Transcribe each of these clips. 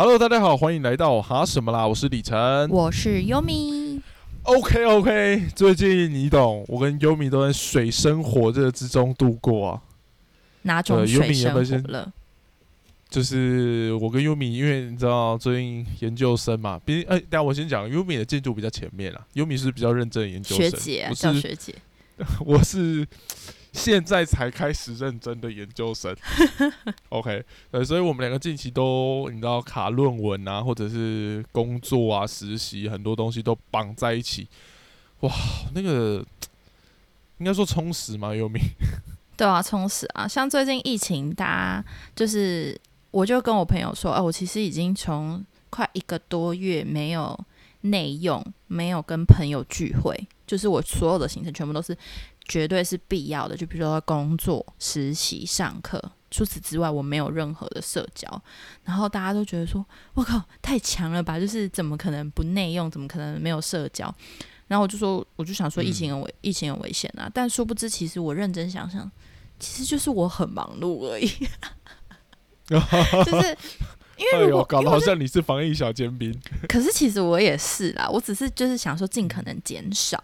Hello，大家好，欢迎来到哈什么啦？我是李晨。我是优米。OK OK，最近你懂，我跟优米都在水深火热之中度过啊。哪种呃优米水深火热？就是我跟优米，因为你知道最近研究生嘛，毕竟哎，等一下我先讲，优米的进度比较前面啦。优米是比较认真的研究生，学姐啊叫学姐，我是现在才开始认真的研究生。OK，呃，所以我们两个近期都你知道卡论文啊，或者是工作啊、实习，很多东西都绑在一起。哇，那个应该说充实吗？优米？对啊，充实啊。像最近疫情，大家就是，我就跟我朋友说，哦，我其实已经从快一个多月没有内用，没有跟朋友聚会，就是我所有的行程全部都是绝对是必要的，就比如说工作、实习、上课。除此之外，我没有任何的社交，然后大家都觉得说：“我靠，太强了吧！就是怎么可能不内用？怎么可能没有社交？”然后我就说，我就想说，疫情很危，疫情很危险啊！但殊不知，其实我认真想想，其实就是我很忙碌而已，就是因为我就得好像你是防疫小尖兵。可是其实我也是啦，我只是就是想说尽可能减少，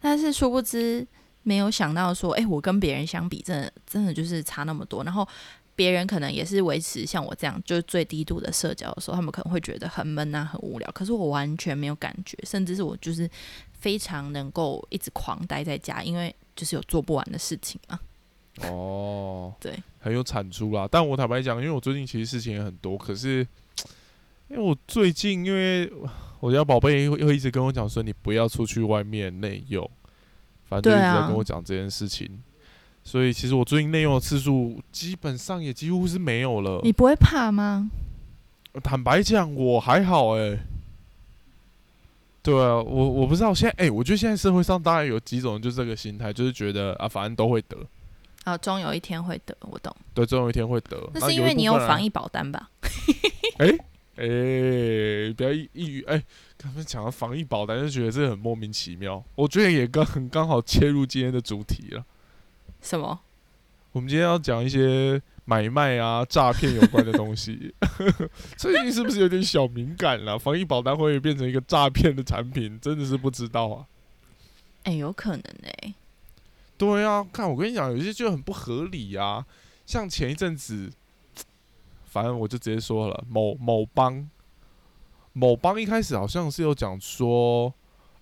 但是殊不知没有想到说，哎、我跟别人相比，真的真的就是差那么多。然后别人可能也是维持像我这样，就是最低度的社交的时候，他们可能会觉得很闷啊，很无聊。可是我完全没有感觉，甚至是我就是非常能够一直狂待在家，因为就是有做不完的事情啊。哦，对，很有产出啦。但我坦白讲，因为我最近其实事情也很多，可是因为我最近因为我家宝贝会会一直跟我讲说，你不要出去外面内用，反正就一直在跟我讲这件事情。所以其实我最近内用的次数基本上也几乎是没有了。你不会怕吗？坦白讲，我还好哎、对啊，我我不知道现在哎、我觉得现在社会上大概有几种人就是这个心态，就是觉得啊，反正都会得，哦，终有一天会得，我懂。对，终有一天会得。那是因为你有防疫保单吧？哎哎、不要一一语哎，他们讲到防疫保单，就觉得这很莫名其妙。我觉得也刚很刚好切入今天的主题了。什么？我们今天要讲一些买卖啊、诈骗有关的东西。最近是不是有点小敏感了？防疫保单会变成一个诈骗的产品，真的是不知道啊。哎、有可能哎、对啊，看我跟你讲，有些就很不合理啊。像前一阵子，反正我就直接说了，某某帮，某帮一开始好像是有讲说，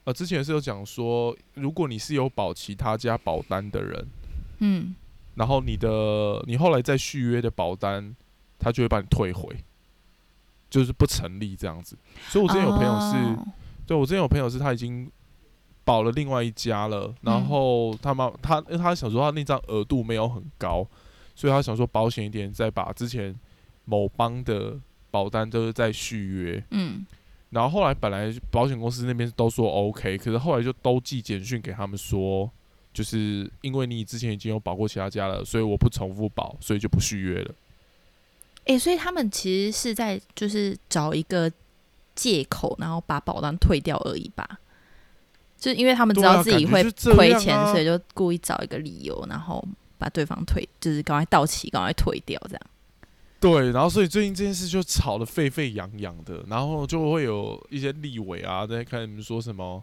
呃，之前是有讲说，如果你是有保其他家保单的人，嗯，然后你的你后来再续约的保单，他就会把你退回，就是不成立这样子。所以我之前有朋友是。哦对我之前有朋友是他已经保了另外一家了，然嗯后他妈他因为他想说他那张额度没有很高，所以他想说保险一点，再把之前某邦的保单都是再续约。嗯，然后后来本来保险公司那边都说 OK，可是后来就都寄简讯给他们说，就是因为你之前已经有保过其他家了，所以我不重复保，所以就不续约了。哎、所以他们其实是在就是找一个借口，然后把保单退掉而已吧。就因为他们知道自己会亏钱，所以就故意找一个理由，然后把对方退，就是赶快到期，赶快退掉，这样。对，然后所以最近这件事就吵得沸沸扬扬的，然后就会有一些立委啊在看你们说什么，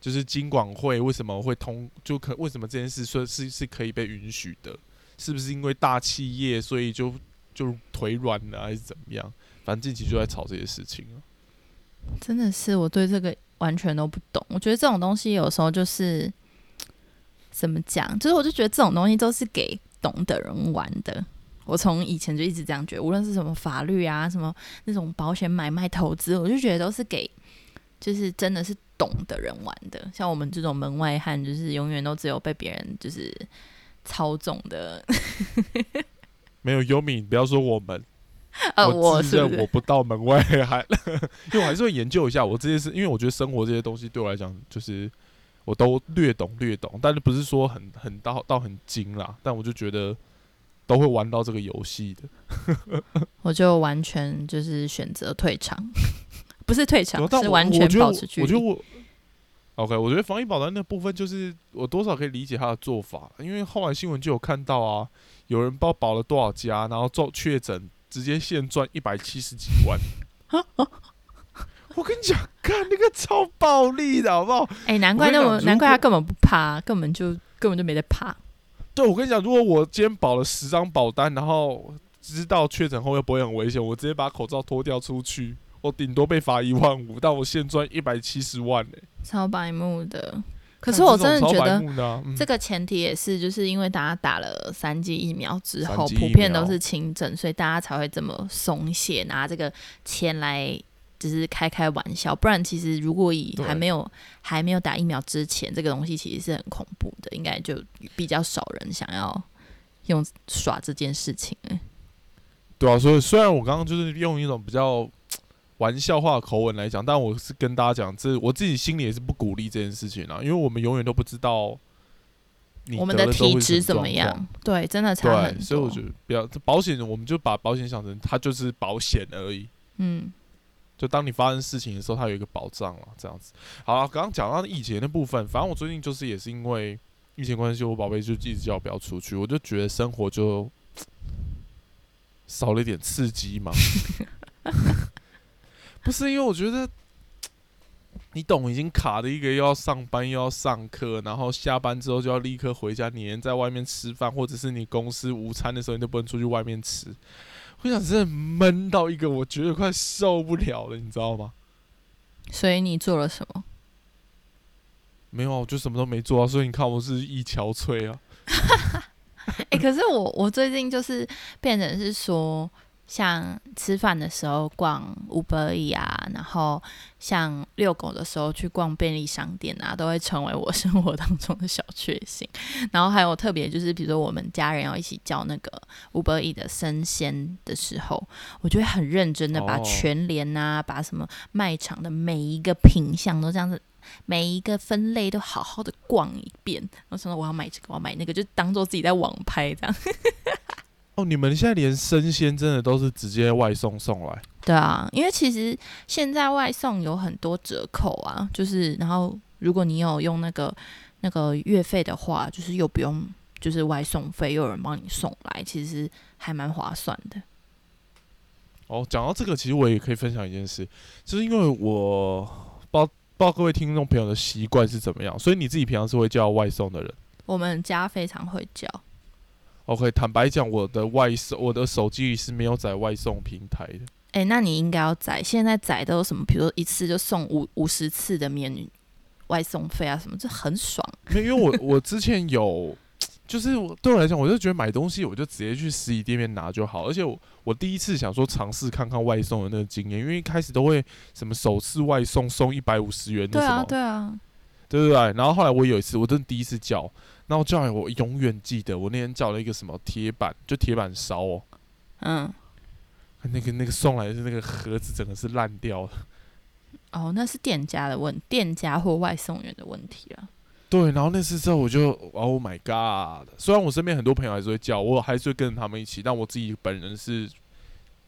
就是金管会为什么会通，就可为什么这件事说是是可以被允许的，是不是因为大企业所以就就腿软了还是怎么样？反正近期就在吵这些事情啊。真的是我对这个完全都不懂。我觉得这种东西有时候就是怎么讲，就是我就觉得这种东西都是给懂的人玩的。我从以前就一直这样觉得，无论是什么法律啊，什么那种保险买卖投资，我就觉得都是给就是真的是懂的人玩的。像我们这种门外汉，就是永远都只有被别人就是操纵的。没有优米，不要说我们，呃，我？自认我不到门外还，因为我还是会研究一下我这些事，因为我觉得生活这些东西对我来讲，就是我都略懂略懂，但是不是说很很到到很精啦，但我就觉得都会玩到这个游戏的。我就完全就是选择退场，不是退场是完全保持距离。我觉得我 OK，我觉得防疫保单那部分就是我多少可以理解他的做法，因为后来新闻就有看到啊，有人不知道保了多少家，然后做确诊直接现赚一百七十几万。我跟你讲，看那个超暴力的好不好？哎、难怪那么难怪他根本不怕，根本就根本就没得怕。对，我跟你讲，如果我今天保了十张保单，然后知道确诊后又不会很危险，我直接把口罩脱掉出去，我顶多被罚一万五，但我现赚一百七十万呢、超白目的。可是我真的觉得这个前提也是，就是因为大家打了三剂疫苗之后，普遍都是轻症，所以大家才会这么松懈，拿这个钱来只是开开玩笑。不然，其实如果以还没有还没有打疫苗之前，这个东西其实是很恐怖的，应该就比较少人想要用耍这件事情。欸对啊，所以虽然我刚刚就是用一种比较玩笑话的口吻来讲，但我是跟大家讲，这我自己心里也是不鼓励这件事情啊，因为我们永远都不知道你我们得了之后体质怎么样？对，真的差很，多。所以我觉得不要这保险，我们就把保险想成它就是保险而已。嗯，就当你发生事情的时候，它有一个保障了，这样子。好了，刚刚讲到疫情的部分，反正我最近就是也是因为疫情关系，我宝贝就一直叫我不要出去，我就觉得生活就 少了一点刺激嘛。不是因为我觉得，你懂，已经卡的一个又要上班又要上课，然后下班之后就要立刻回家，你连在外面吃饭，或者是你公司午餐的时候，你都不能出去外面吃。我想真的闷到一个，我觉得快受不了了，你知道吗？所以你做了什么？没有啊，我就什么都没做啊，所以你看我是一憔悴啊。哎、可是我我最近就是变成是说，像吃饭的时候逛 Uber E 啊，然后像遛狗的时候去逛便利商店啊，都会成为我生活当中的小确幸。然后还有特别就是，比如说我们家人要一起叫那个 Uber E 的生鲜的时候，我就会很认真的把全联啊，把什么卖场的每一个品相都这样子。每一个分类都好好的逛一遍，然后想到我要买这个，我要买那个，就当做自己在网拍这样。哦，你们现在连生鲜真的都是直接外送送来？对啊，因为其实现在外送有很多折扣啊，就是然后如果你有用那个那个月费的话，就是又不用就是外送费，又有人帮你送来，其实还蛮划算的。哦，讲到这个，其实我也可以分享一件事，就是因为我不知道不知道各位听众朋友的习惯是怎么样，所以你自己平常是会叫外送的人。我们家非常会叫，OK，坦白讲，我的外送我的手机里是没有载外送平台的。哎，那你应该要载。现在载都有什么？比如说一次就送五五十次的免外送费啊，什么，这很爽。没有，因为我我之前有，就是我对我来讲，我就觉得买东西我就直接去实体店面拿就好。而且我我第一次想说尝试看看外送的那个经验，因为一开始都会什么首次外送送一百五十元的对啊，什么，对啊，对不对对？然后后来我有一次，我真的第一次叫，然后叫完我永远记得，我那天叫了一个什么铁板，就铁板烧哦，嗯，那个那个送来的是那个盒子整个是烂掉的。哦，那是店家的问，店家或外送员的问题了。对，然后那次之后我就，Oh my God！虽然我身边很多朋友还是会叫，我还是会跟着他们一起，但我自己本人是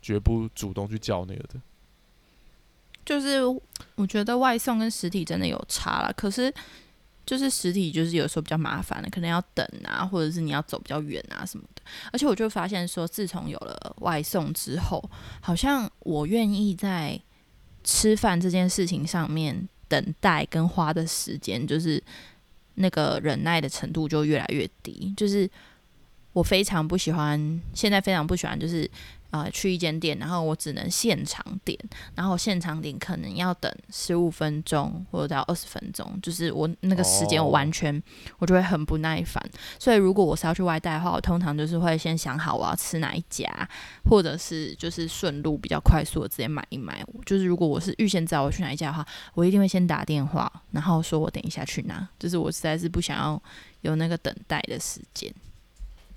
绝不主动去叫那个的。就是我觉得外送跟实体真的有差啦，可是就是实体就是有时候比较麻烦了，可能要等啊，或者是你要走比较远啊什么的。而且我就发现说，自从有了外送之后，好像我愿意在吃饭这件事情上面等待跟花的时间，就是那个忍耐的程度就越来越低。就是我非常不喜欢，现在非常不喜欢，就是呃去一间店，然后我只能现场点。然后现场点可能要等十五分钟或者到二十分钟，就是我那个时间哦我完全、我就会很不耐烦。所以如果我是要去外带的话，我通常就是会先想好我要吃哪一家，或者是就是顺路比较快速的直接买一买。就是如果我是预先知道我去哪一家的话，我一定会先打电话，然后说我等一下去拿。就是我实在是不想要有那个等待的时间。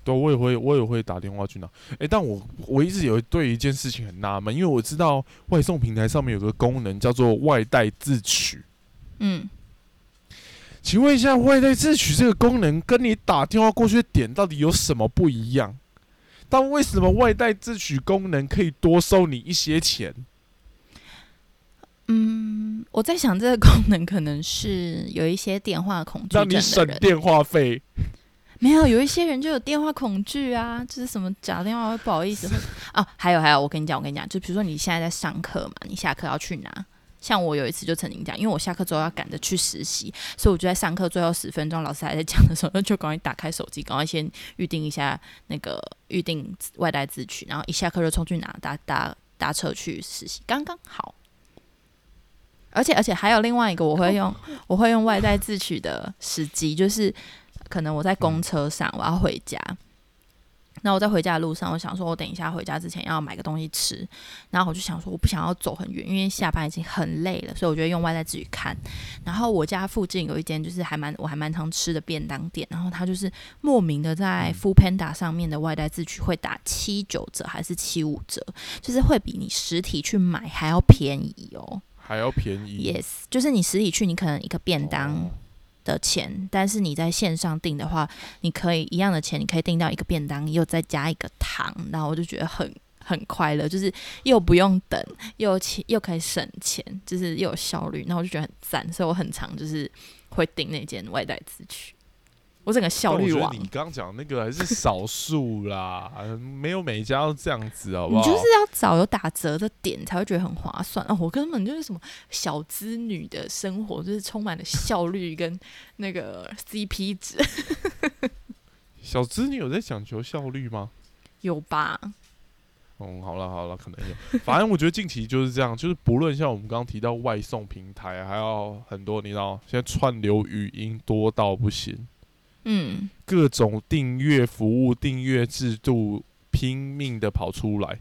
对，我也会，我也会打电话去拿。诶，但我我一直有对一件事情很纳闷，因为我知道外送平台上面有个功能叫做外带自取。嗯，请问一下，外带自取这个功能跟你打电话过去的点到底有什么不一样？但为什么外带自取功能可以多收你一些钱？嗯，我在想这个功能可能是有一些电话恐惧症让你，省电话费？没有，有一些人就有电话恐惧啊，就是什么打电话会不好意思啊。还有还有，我跟你讲，我跟你讲，就比如说你现在在上课嘛，你下课要去哪？像我有一次就曾经讲，因为我下课之后要赶着去实习，所以我就在上课最后十分钟，老师还在讲的时候，就赶快打开手机，赶快先预定一下那个预定外带自取，然后一下课就冲去拿搭搭搭车去实习，刚刚好。而且而且还有另外一个，我会用我会用外带自取的时机，就是可能我在公车上，我要回家。那我在回家的路上，我想说，我等一下回家之前要买个东西吃，然后我就想说，我不想要走很远，因为下班已经很累了，所以我觉得用外带自己看。然后我家附近有一间就是还蛮我还蛮常吃的便当店，然后它就是莫名的在 Food Panda 上面的外带自取会打七九折还是七五折，就是会比你实体去买还要便宜哦，还要便宜。Yes，就是你实体去，你可能一个便当。哦的钱，但是你在线上订的话，你可以一样的钱，你可以订到一个便当，又再加一个糖，然后我就觉得很很快乐，就是又不用等，又钱又可以省钱，就是又有效率，然后我就觉得很赞，所以我很常就是会订那间外带自取，我整个效率王。你刚刚讲那个还是少数啦，没有每一家都这样子，好不好？你就是要找有打折的点才会觉得很划算哦。我根本就是什么小资女的生活，就是充满了效率跟那个 CP 值，小资，女有在讲求效率吗？有吧？嗯，好了好了，可能有。反正我觉得近期就是这样，就是不论像我们刚刚提到外送平台，还有很多，你知道，现在串流语音多到不行，嗯，各种订阅服务、订阅制度拼命的跑出来。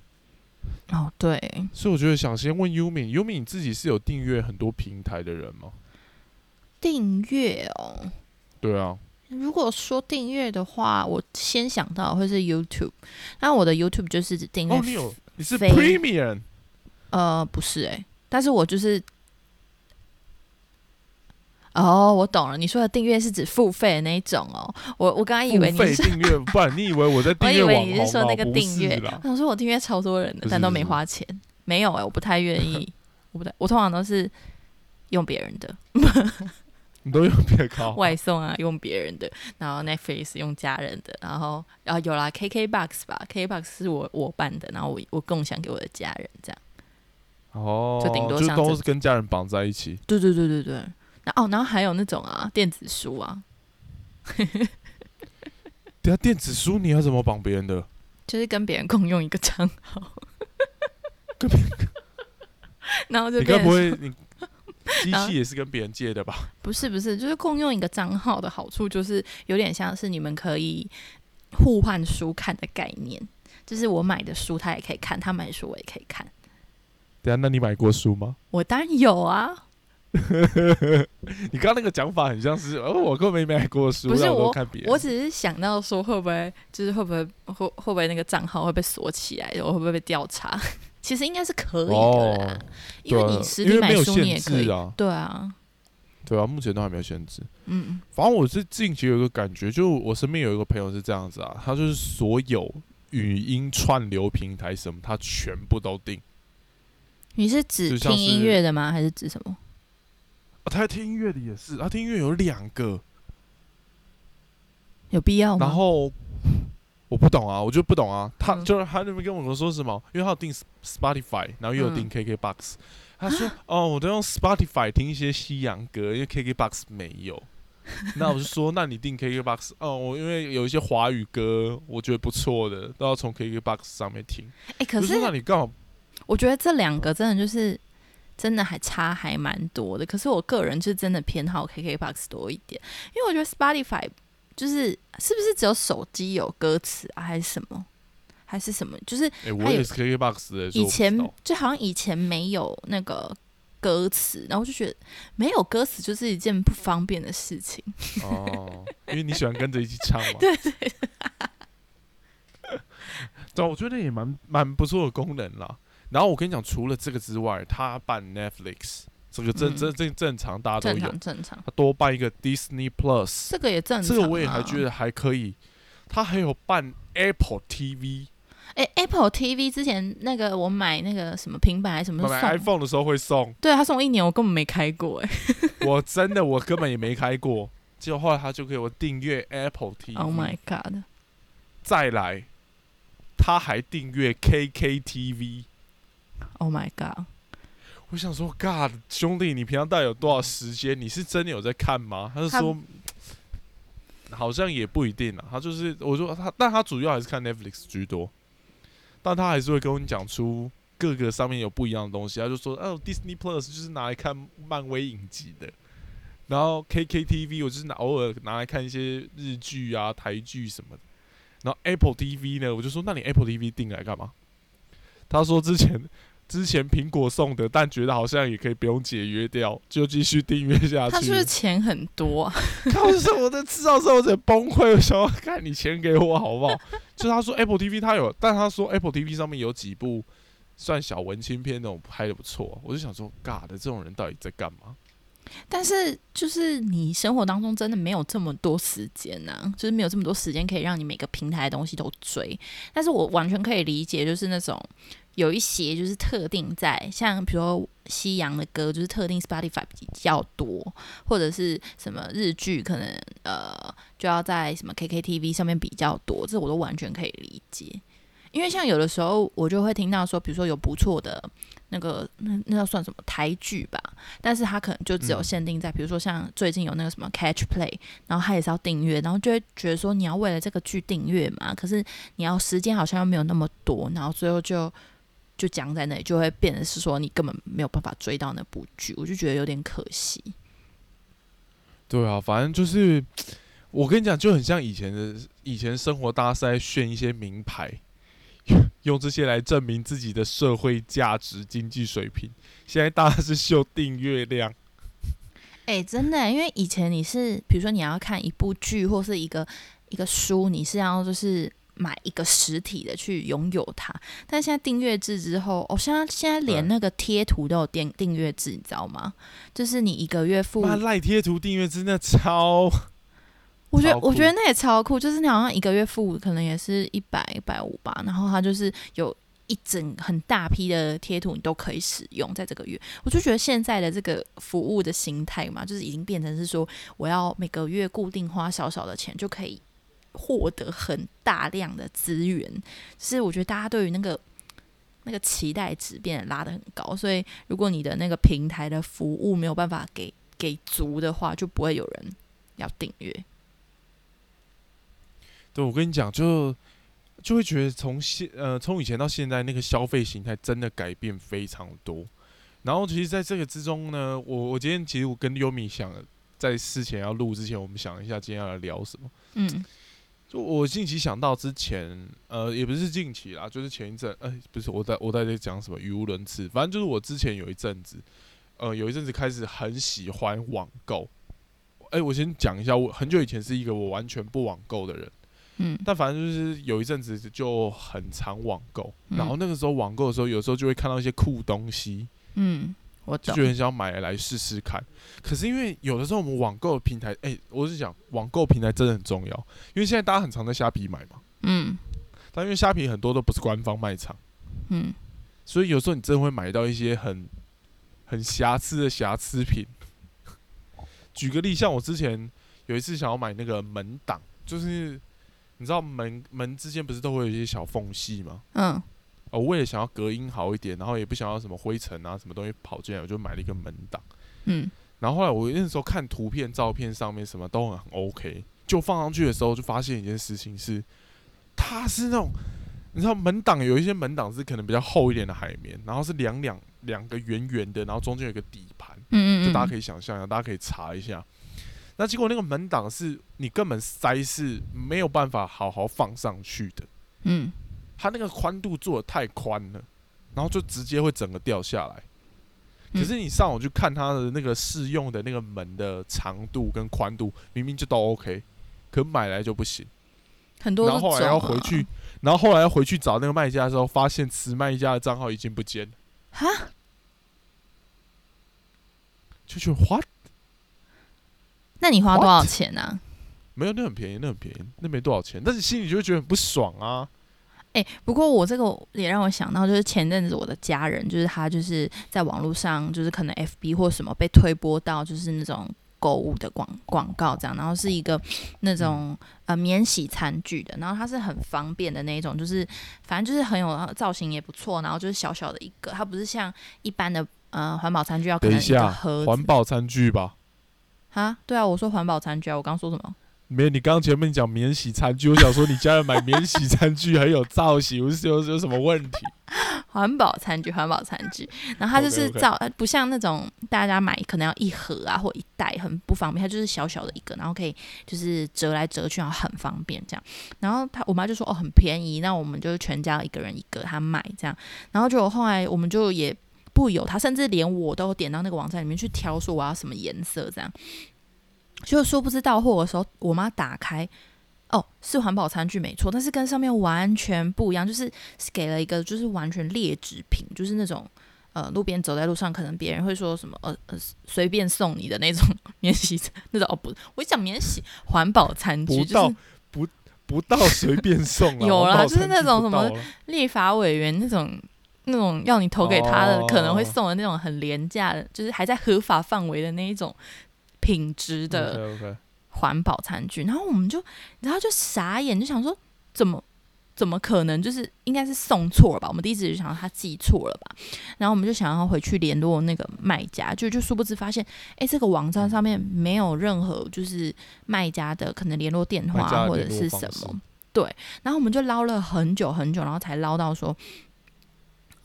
哦，对，所以我觉得想先问 Yumi，Yumi 你自己是有订阅很多平台的人吗？订阅哦。对啊，如果说订阅的话，我先想到会是 YouTube，那我的 YouTube 就是订阅、哦，你有你是 Premium 呃不是诶、但是我就是。哦，我懂了。你说的订阅是指付费的那一种哦。我我刚刚以为付你订阅，不然你以为我在订我以为你是说那个订阅我想说我订阅超多人的但都没花钱。没有诶、我不太愿意。我不太，我通常都是用别人的你都用别靠外送啊，用别人的，然后 Netflix 用家人的，然后然后有啦 KKBox 吧，KKBox 是我我办的，然后我我共享给我的家人，这样。哦，就顶多就都是跟家人绑在一起。对对对对对。然后哦，然后还有那种啊，电子书啊，等下电子书你要怎么绑别人的？就是跟别人共用一个账号，跟别 然后就你该不会你机器也是跟别人借的吧？不是不是，就是共用一个账号的好处，就是有点像是你们可以互换书看的概念，就是我买的书他也可以看，他买的书我也可以看。等下，那你买过书吗？我当然有啊，你刚刚那个讲法很像是，哦，我根本没买过书，不是我我看别人。我只是想到说会不会就是会不会会会不会那个账号会被锁起来，我会不会被调查？其实应该是可以的啦，哦，因为你实体买书你也可以，啊，对啊，对啊，目前都还没有限制。嗯，反正我是近期有一个感觉，就我身边有一个朋友是这样子啊，他就是所有语音串流平台什么，他全部都订。你是指听音乐的吗？还是指什么？啊，他听音乐的也是，他听音乐有两个，有必要吗？然后我不懂啊，我就不懂啊。他嗯就是他那边跟我说什么，因为他有订 Spotify，然后又有订嗯 KKBox，、他说哦，我都用 Spotify 听一些西洋歌，因为 KKBox 没有。那我就说，那你订 KKBox 哦，我因为有一些华语歌，我觉得不错的，都要从 KKBox 上面听。哎、可是那你刚好我觉得这两个真的就是真的还差还蛮多的。可是我个人就真的偏好 KKBox 多一点，因为我觉得 Spotify 就是是不是只有手机有歌词啊，还是什么？还是什么？就是哎、我也是 KKBox 的，所以前就好像以前没有那个歌词，然后就觉得没有歌词就是一件不方便的事情。哦，因为你喜欢跟着一起唱嘛。对 对。对，我觉得也蛮蛮不错的功能啦。然后我跟你讲，除了这个之外，他办 Netflix 这个正嗯正正正常，大家都正有。常正常，他多办一个 Disney Plus，这个也正常、啊。这个我也还觉得还可以。他还有办 Apple TV，哎、a p p l e TV 之前那个我买那个什么平板还是什么买送，iPhone 的时候会送。对他送我一年，我根本没开过哎、我真的我根本也没开过，结果后来他就给我订阅 Apple TV。Oh my god！再来，他还订阅 KKTV。Oh my god！我想说，God 兄弟，你平常到底有多少时间？你是真的有在看吗？他就说，好像也不一定啊。他就是我说他，但他主要还是看 Netflix 居多，但他还是会跟你讲出各个上面有不一样的东西。他就说，哦，Disney Plus 就是拿来看漫威影集的，然后 KKTV 我就是拿偶尔拿来看一些日剧啊、台剧什么的。然后 Apple TV 呢，我就说，那你 Apple TV 订来干嘛？他说之前之前苹果送的，但觉得好像也可以不用解约掉，就继续订阅下去他是不是。钱很多啊？靠！是我在知道之后，我整个崩溃。我想要看你钱给我好不好？就他说 Apple TV 他有，但他说 Apple TV 上面有几部算小文青片那种拍的不错。我就想说，God 的这种人到底在干嘛？但是就是你生活当中真的没有这么多时间呐、就是没有这么多时间可以让你每个平台的东西都追。但是我完全可以理解，就是那种有一些就是特定在像比如说西洋的歌，就是特定 Spotify 比较多，或者是什么日剧，可能呃就要在什么 KKTV 上面比较多，这我都完全可以理解。因为像有的时候我就会听到说，比如说有不错的那个那那要算什么？台剧吧，但是它可能就只有嗯。限定在，比如说像最近有那个什么 Catch Play，然后它也是要订阅，然后就会觉得说你要为了这个剧订阅嘛，可是你要时间好像又没有那么多，然后最后就就僵在那里，就会变得是说你根本没有办法追到那部剧，我就觉得有点可惜。对啊，反正就是 我跟你讲，就很像以前的以前生活，大家是在炫一些名牌，用这些来证明自己的社会价值、经济水平。现在大家是秀订阅量，哎、真的，因为以前你是，比如说你要看一部剧或是一个一个书，你是要就是买一个实体的去拥有它。但现在订阅制之后，哦，现在现在连那个贴图都有订订阅制，你知道吗？就是你一个月付，妈赖贴图订阅真的超我觉得我觉得那也超酷，就是你好像一个月付可能也是一百一百五吧，然后它就是有。一整很大批的贴图你都可以使用，在这个月，我就觉得现在的这个服务的形态嘛，就是已经变成是说，我要每个月固定花少少的钱就可以获得很大量的资源，是我觉得大家对于那个那个期待值变得拉得很高，所以如果你的那个平台的服务没有办法给给足的话，就不会有人要订阅。对，我跟你讲，就就会觉得从现呃从以前到现在，那个消费形态真的改变非常多。然后其实在这个之中呢，我我今天其实我跟优米想，在事前要录之前，我们想一下今天要来聊什么。嗯就我近期想到之前，呃，也不是近期啦，就是前一阵，呃，不是我在我在这讲什么语无伦次，反正就是我之前有一阵子，呃，有一阵子开始很喜欢网购。哎、我先讲一下，我很久以前是一个我完全不网购的人。嗯但反正就是有一阵子就很常网购，嗯然后那个时候网购的时候，有时候就会看到一些酷东西，嗯，我就觉。得很想买来试试看。可是因为有的时候我们网购平台，哎、我是讲网购平台真的很重要，因为现在大家很常在虾皮买嘛，嗯但因为虾皮很多都不是官方卖场，嗯所以有时候你真的会买到一些很很瑕疵的瑕疵品。举个例，像我之前有一次想要买那个门挡，就是你知道门门之间不是都会有一些小缝隙吗？嗯哦，为了想要隔音好一点，然后也不想要什么灰尘啊、什么东西跑进来，我就买了一个门挡。嗯然后后来我那时候看图片、照片上面什么都很 OK，就放上去的时候就发现一件事情是，它是那种你知道门挡有一些门挡是可能比较厚一点的海绵，然后是两两两个圆圆的，然后中间有一个底盘，嗯嗯，就大家可以想象一下，大家可以查一下。那结果那个门挡是你根本塞是没有办法好好放上去的。嗯它那个宽度做的太宽了，然后就直接会整个掉下来。嗯可是你上网去看它的那个试用的那个门的长度跟宽度，明明就都 OK，可买来就不行。很多然后后来要回去，然后后来要回去找那个卖家的时候，发现此卖家的账号已经不见了，哈，就觉得 what？那你花多少钱呢、啊？没有，那很便宜，那很便宜，那没多少钱，但是心里就会觉得很不爽啊。哎、不过我这个也让我想到，就是前阵子我的家人，就是他就是在网络上，就是可能 FB 或什么被推播到，就是那种购物的广广告这样，然后是一个那种呃免洗餐具的，然后它是很方便的那一种，就是反正就是很有造型也不错，然后就是小小的一个，它不是像一般的呃环保餐具要可能一个等一下，盒子环保餐具吧？啊，对啊，我说环保餐具啊，我刚说什么？没有，你刚刚前面讲免洗餐具，我想说你家人买免洗餐具 很有造型，是有有什么问题？环保餐具，环保餐具，然后它就是造呃不像那种大家买可能要一盒啊或一袋，很不方便，它就是小小的一个，然后可以就是折来折去，然后很方便这样。然后他我妈就说哦很便宜，那我们就全家一个人一个，他买这样。然后就后来我们就也不有，他甚至连我都点到那个网站里面去挑，说我要什么颜色这样。就说不知道货的时候，我妈打开。哦，是环保餐具没错，但是跟上面完全不一样，就是是给了一个就是完全劣质品，就是那种呃路边走在路上，可能别人会说什么呃呃随便送你的那种 免洗那种哦不，我一讲免洗环保餐具不到就是不不到随便送啊，有啦就是那种什么立法委员那种那种要你投给他的、哦可能会送的那种很廉价的，就是还在合法范围的那一种品质的环保餐具，然后我们就，然后就傻眼，就想说怎么怎么可能？就是应该是送错了吧？我们第一直就想到他寄错了吧，然后我们就想要回去联络那个卖家，就就殊不知发现，哎，这个网站上面没有任何就是卖家的可能联络电话或者是什么，对，然后我们就捞了很久很久，然后才捞到说。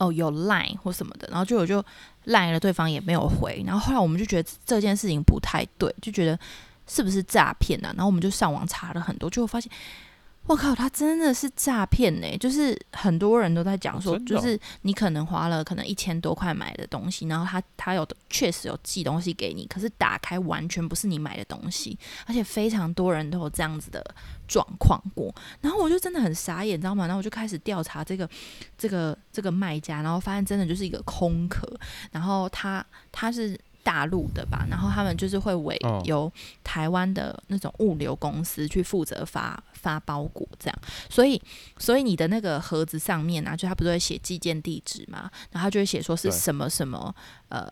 哦，有 Line 或什么的，然后就我就赖了，对方也没有回，然后后来我们就觉得这件事情不太对，就觉得是不是诈骗呢？然后我们就上网查了很多，就发现，我靠，他真的是诈骗呢！就是很多人都在讲说，就是你可能花了可能一千多块买的东西，然后他他有的确实有寄东西给你，可是打开完全不是你买的东西，而且非常多人都有这样子的状况过。然后我就真的很傻眼，你知道吗？然后我就开始调查这个这个这个卖家，然后发现真的就是一个空壳，然后他他是。大陆的吧，然后他们就是会委哦由台湾的那种物流公司去负责发发包裹，这样，所以所以你的那个盒子上面啊，就他不是会写寄件地址嘛，然后他就会写说是什么什么呃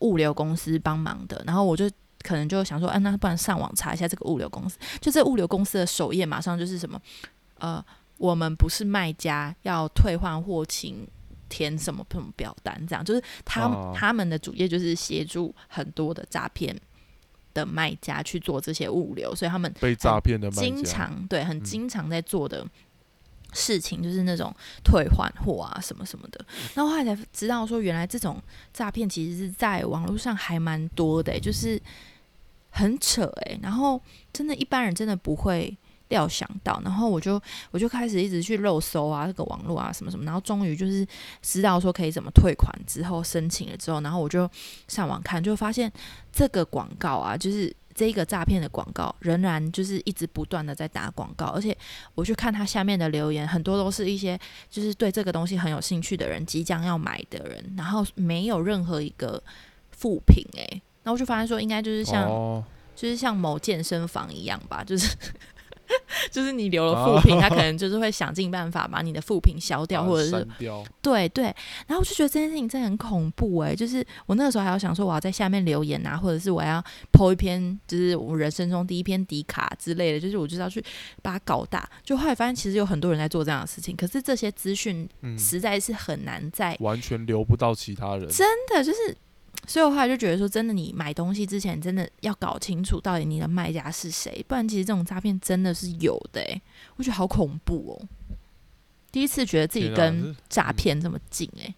物流公司帮忙的，然后我就可能就想说，啊，那不然上网查一下这个物流公司，就这物流公司的首页马上就是什么呃，我们不是卖家，要退换货请。填什么什么表单，这样就是他、哦。他们的主页就是协助很多的诈骗的卖家去做这些物流，所以他们被诈骗的卖经，常对很嗯经常在做的事情，就是那种退换货啊什么什么的。然后后来才知道说，原来这种诈骗其实是在网络上还蛮多的欸、就是很扯诶、然后真的，一般人真的不会。料想到，然后我就我就开始一直去漏搜啊，这个网络啊什么什么，然后终于就是知道说可以怎么退款之后申请了之后，然后我就上网看，就发现这个广告啊，就是这一个诈骗的广告，仍然就是一直不断的在打广告，而且我去看他下面的留言，很多都是一些就是对这个东西很有兴趣的人，即将要买的人，然后没有任何一个负评诶、然后我就发现说，应该就是像、哦，就是像某健身房一样吧，就是。就是你留了负评，他可能就是会想尽办法把你的负评消掉，或者是，对对，然后我就觉得这件事情真的很恐怖诶、就是我那个时候还要想说，我要在下面留言啊，或者是我要 po 一篇，就是我人生中第一篇迪卡之类的，就是我就是要去把它搞大。就后来发现，其实有很多人在做这样的事情，可是这些资讯嗯，实在是很难在完全留不到其他人，真的就是。所以我后来就觉得说，真的，你买东西之前真的要搞清楚到底你的卖家是谁，不然其实这种诈骗真的是有的、欸。我觉得好恐怖哦，第一次觉得自己跟诈骗这么近哎、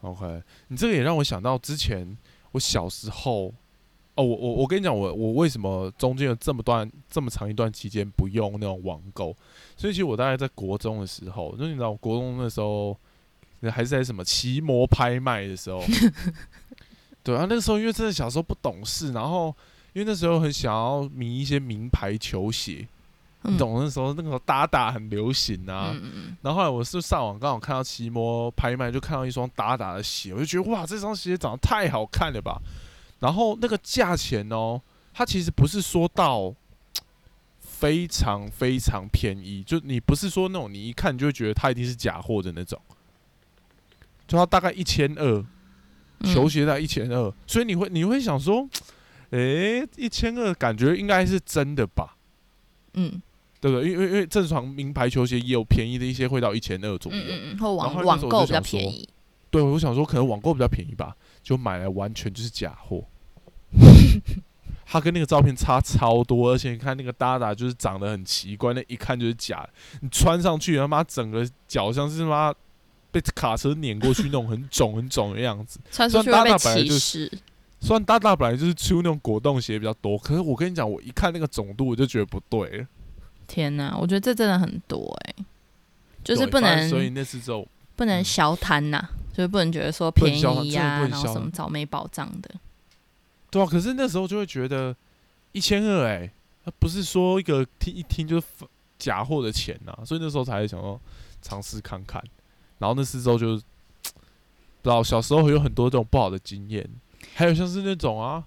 OK，你这个也让我想到之前我小时候，哦，我我我跟你讲，我我为什么中间有这么段这么长一段期间不用那种网购？所以其实我大概在国中的时候，就你知道，国中那时候还是在什么奇摩拍卖的时候，对啊，那个时候因为真的小时候不懂事，然后因为那时候很想要迷一些名牌球鞋，嗯。你懂那时候那个时候打打很流行啊，然后后来我是上网刚好看到奇摩拍卖，就看到一双打打的鞋，我就觉得哇，这双鞋长得太好看了吧。然后那个价钱哦，它其实不是说到非常非常便宜，就你不是说那种你一看就会觉得它一定是假货的那种，就它大概一千二，嗯球鞋大概一千二，所以你会你会想说，诶，一千二感觉应该是真的吧？嗯对不对？因为因为正常名牌球鞋也有便宜的一些会到一千二左右。嗯嗯嗯，或然网网购比较便宜。对，我想说可能网购比较便宜吧，就买来完全就是假货。它跟那个照片差超多，而且你看那个搭搭就是长得很奇怪，那一看就是假的。你穿上去，他妈整个脚像是他妈被卡车碾过去那种很肿很肿的样子。穿出去会被搭搭本来就歧视。虽然大大本来就是出那种果冻鞋比较多，可是我跟你讲，我一看那个肿度，我就觉得不对，天哪，我觉得这真的很多哎、就是不能所以那次之后，不能嗯小贪呐、就是不能觉得说便宜呀、然后什么找没保障的。对啊，可是那时候就会觉得一千二哎，它不是说一个听一听就是假货的钱呐、所以那时候才想要尝试看看。然后那次之后就 不知道小时候有很多这种不好的经验，还有像是那种啊，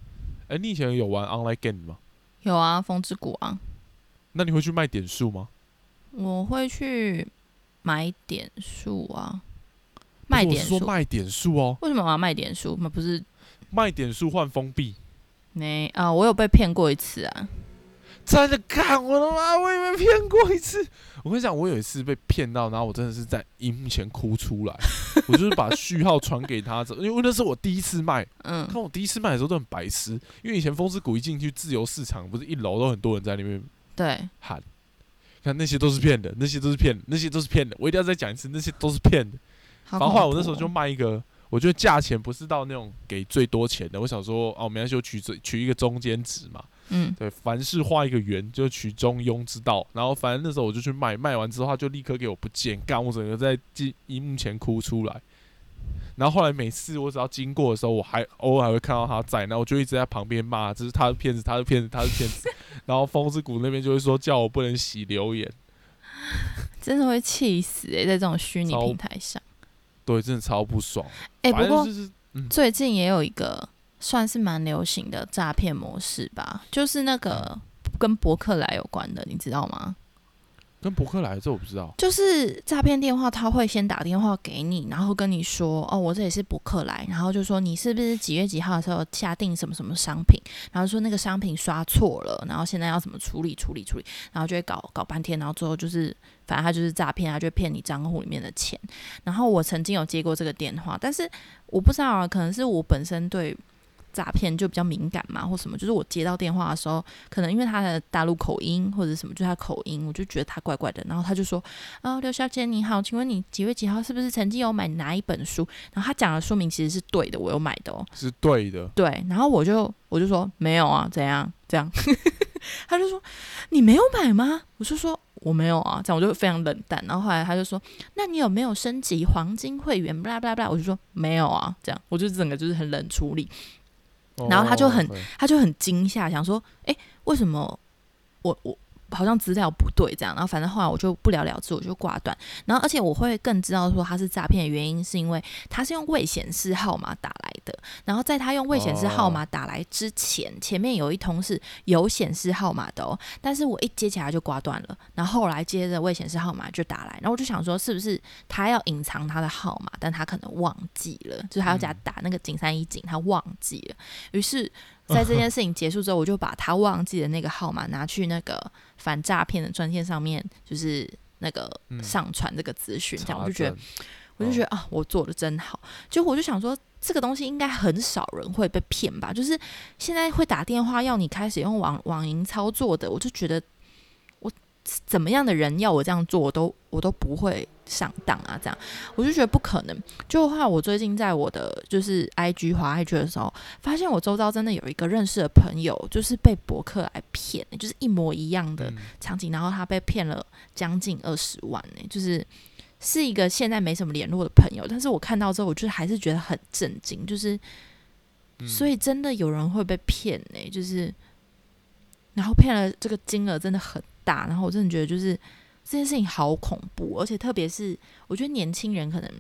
哎、你以前有玩 online game 吗？有啊，风之谷啊，那你会去卖点数吗？我会去买点数啊，我卖点数。卖点数哦，为什么我要卖点数？那不是卖点数换封闭。没啊？我有被骗过一次啊。真的看我的妈！我也被骗过一次。我跟你讲，我有一次被骗到，然后我真的是在荧幕前哭出来。我就是把序号传给他，因为那是我第一次卖。嗯看我第一次卖的时候都很白痴，因为以前风之谷一进去自由市场，不是一楼都很多人在那边对，喊，看那些都是骗的，那些都是骗的，那些都是骗的。我一定要再讲一次，那些都是骗的。好然后后来我那时候就卖一个，我觉得价钱不是到那种给最多钱的。我想说，哦，没关系，我取最取一个中间值嘛。嗯对，凡事画一个圆，就取中庸之道。然后反正那时候我就去卖，卖完之后他就立刻给我不见，干我整个在镜荧幕前哭出来。然后后来每次我只要经过的时候，我还偶尔还会看到他在，然后我就一直在旁边骂，这是他的骗子，他是骗子，他是骗子。然后风之谷那边就会说叫我不能洗留言，真的会气死哎、在这种虚拟平台上。对，真的超不爽。哎、反不过就是嗯，最近也有一个算是蛮流行的诈骗模式吧，就是那个跟博客来有关的，你知道吗？跟博客来这我不知道。就是诈骗电话，他会先打电话给你，然后跟你说：“哦，我这里是博客来。”然后就说你是不是几月几号的时候下定什么什么商品，然后说那个商品刷错了，然后现在要怎么处理处理处理，然后就会搞搞半天，然后最后就是反正他就是诈骗，他就骗你账户里面的钱。然后我曾经有接过这个电话，但是我不知道啊，可能是我本身对。诈骗就比较敏感嘛，或什么，就是我接到电话的时候，可能因为他的大陆口音或者什么，就他口音，我就觉得他怪怪的。然后他就说：“啊，刘小姐你好，请问你几月几号是不是曾经有买哪一本书？”然后他讲的说明其实是对的，我有买的哦。是对的，对，然后我就我就说没有啊，怎样这样？他就说你没有买吗？我就说我没有啊，这样我就非常冷淡。然后后来他就说，那你有没有升级黄金会员？巴拉巴拉巴拉，我就说没有啊，这样我就整个就是很冷处理。然后他就很哦，他就很惊吓，想说：“哎，为什么我我好像资料不对这样？”然后反正后来我就不了了之，我就挂断。然后而且我会更知道说他是诈骗的原因，是因为他是用未显示号码打来的。然后在他用未显示号码打来之前，前面有一通是有显示号码的哦，但是我一接起来就挂断了。然后后来接着未显示号码就打来，然后我就想说，是不是他要隐藏他的号码，但他可能忘记了，就是他要给他打那个井三一井，他忘记了。于是，在这 件事情结束之后，我就把他忘记的那个号码拿去那个反诈骗的专线上面，就是那个嗯上传这个资讯，这样我就觉得，我就觉得啊，我做的真好。就我就想说，这个东西应该很少人会被骗吧？就是现在会打电话要你开始用网网银操作的，我就觉得我怎么样的人要我这样做，我都我都不会上当啊。这样我就觉得不可能。就话我最近在我的就是 IG 滑 IG 的时候，发现我周遭真的有一个认识的朋友，就是被博客来骗，就是一模一样的嗯场景，然后他被骗了将近二十万呢、就是是一个现在没什么联络的朋友，但是我看到之后，我就还是觉得很震惊，就是、嗯所以真的有人会被骗呢、就是然后骗了这个金额真的很大，然后我真的觉得就是这件事情好恐怖，而且特别是我觉得年轻人可能。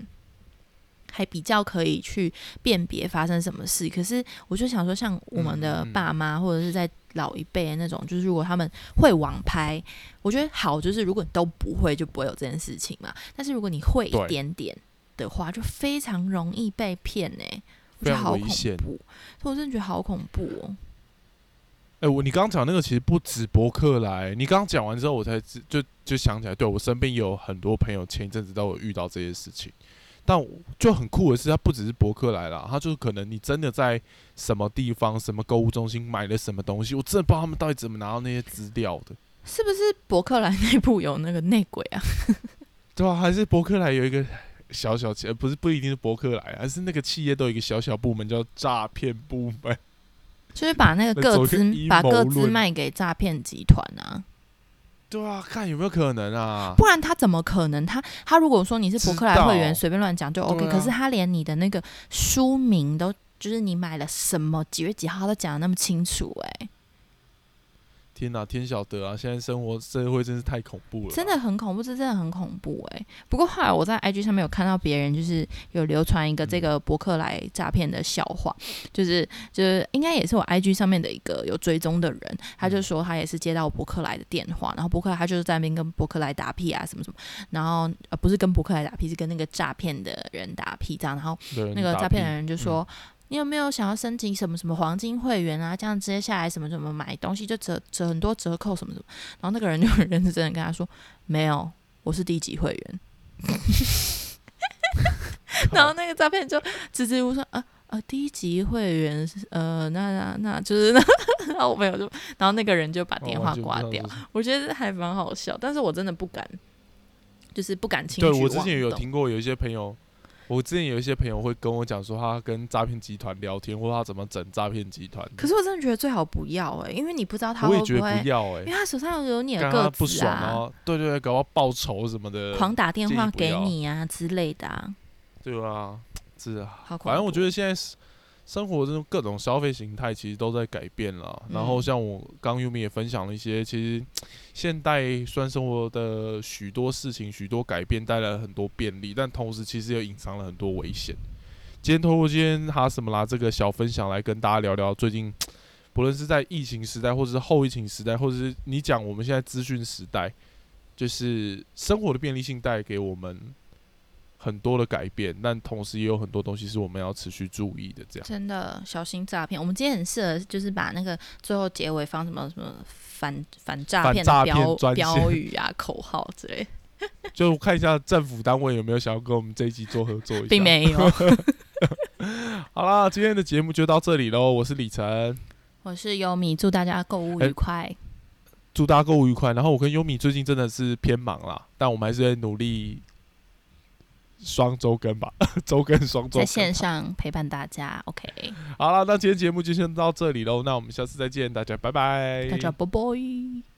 还比较可以去辨别发生什么事，可是我就想说，像我们的爸妈或者是在老一辈那种，就是如果他们会网拍，我觉得好，就是如果你都不会，就不会有这件事情嘛。但是如果你会一点点的话，就非常容易被骗呢、我觉得好恐怖，所以我真的觉得好恐怖哦。哎、我你刚刚讲那个其实不止博客来，你刚刚讲完之后，我才就就想起来，对我身边有很多朋友前一阵子都有遇到这些事情，但就很酷的是，它不只是博客来啦，它就是可能你真的在什么地方、什么购物中心买了什么东西，我真的不知道他们到底怎么拿到那些资料的，是不是博客来内部有那个内鬼啊？对啊，还是博客来有一个小小企，呃不是不一定是博客来，还是那个企业都有一个小小部门叫诈骗部门。就是把那个那走各资把个资卖给诈骗集团啊，对啊，看有没有可能啊？不然他怎么可能？他他如果说你是博客来会员，随便乱讲就 OK，、啊可是他连你的那个书名都，就是你买了什么几月几号他都讲的那么清楚、哎，天哪，天晓得啊！现在生活社会真是太恐怖了，真的很恐怖，这真的很恐怖哎、不过后来我在 IG 上面有看到别人就是有流传一个这个博客来诈骗的笑话，就是就是应该也是我 IG 上面的一个有追踪的人，他就说他也是接到博客来的电话，然后博客来他就是在那边跟博客来打屁啊什么什么，然后呃不是跟博客来打屁，是跟那个诈骗的人打屁这样，然后那个诈骗的人就嗯说。你有没有想要申请什么什么黄金会员啊？这样接下来什么什么买东西就折折很多折扣什么什么。然后那个人就 很认真的跟他说：“没有，我是低级会员。”然后那个诈骗就支支吾吾说：“啊啊，低级会员是呃，那那那就是那。”然后我朋友就，然后那个人就把哦电话挂掉。我觉得还蛮好笑，但是我真的不敢，就是不敢轻举对我之前有听过有一些朋友，我之前有一些朋友会跟我讲说，他跟诈骗集团聊天，或他怎么整诈骗集团。可是我真的觉得最好不要哎、因为你不知道他我也觉得会不要哎、因为他手上有你的干个他不爽子啊，哦，对对对，搞到报仇什么的，狂打电话给你啊之类的啊，对啊，是啊，好。反正我觉得现在是生活这种各种消费形态其实都在改变了。然后嗯像我刚 Yumi 也分享了一些，其实现代虽然生活的许多事情、许多改变带来了很多便利，但同时其实也隐藏了很多危险。今天透过今天哈什么啦这个小分享来跟大家聊聊最近，不论是在疫情时代，或者是后疫情时代，或者是你讲我们现在资讯时代，就是生活的便利性带给我们很多的改变，但同时也有很多东西是我们要持续注意的。这样，真的小心诈骗。我们今天很适合，就是把那个最后结尾放什么什么反反诈骗诈的标骗标语啊、口号之类，就看一下政府单位有没有想要跟我们这一集做合作一下。并没有。好啦，今天的节目就到这里喽。我是李晨，我是优米，祝大家购物哎愉快。祝大家购物愉快。然后我跟优米最近真的是偏忙啦，但我们还是在努力双周更吧，周更双周。在线上陪伴大家，OK，好了，那今天节目就先到这里喽。那我们下次再见，大家拜拜。大家拜拜。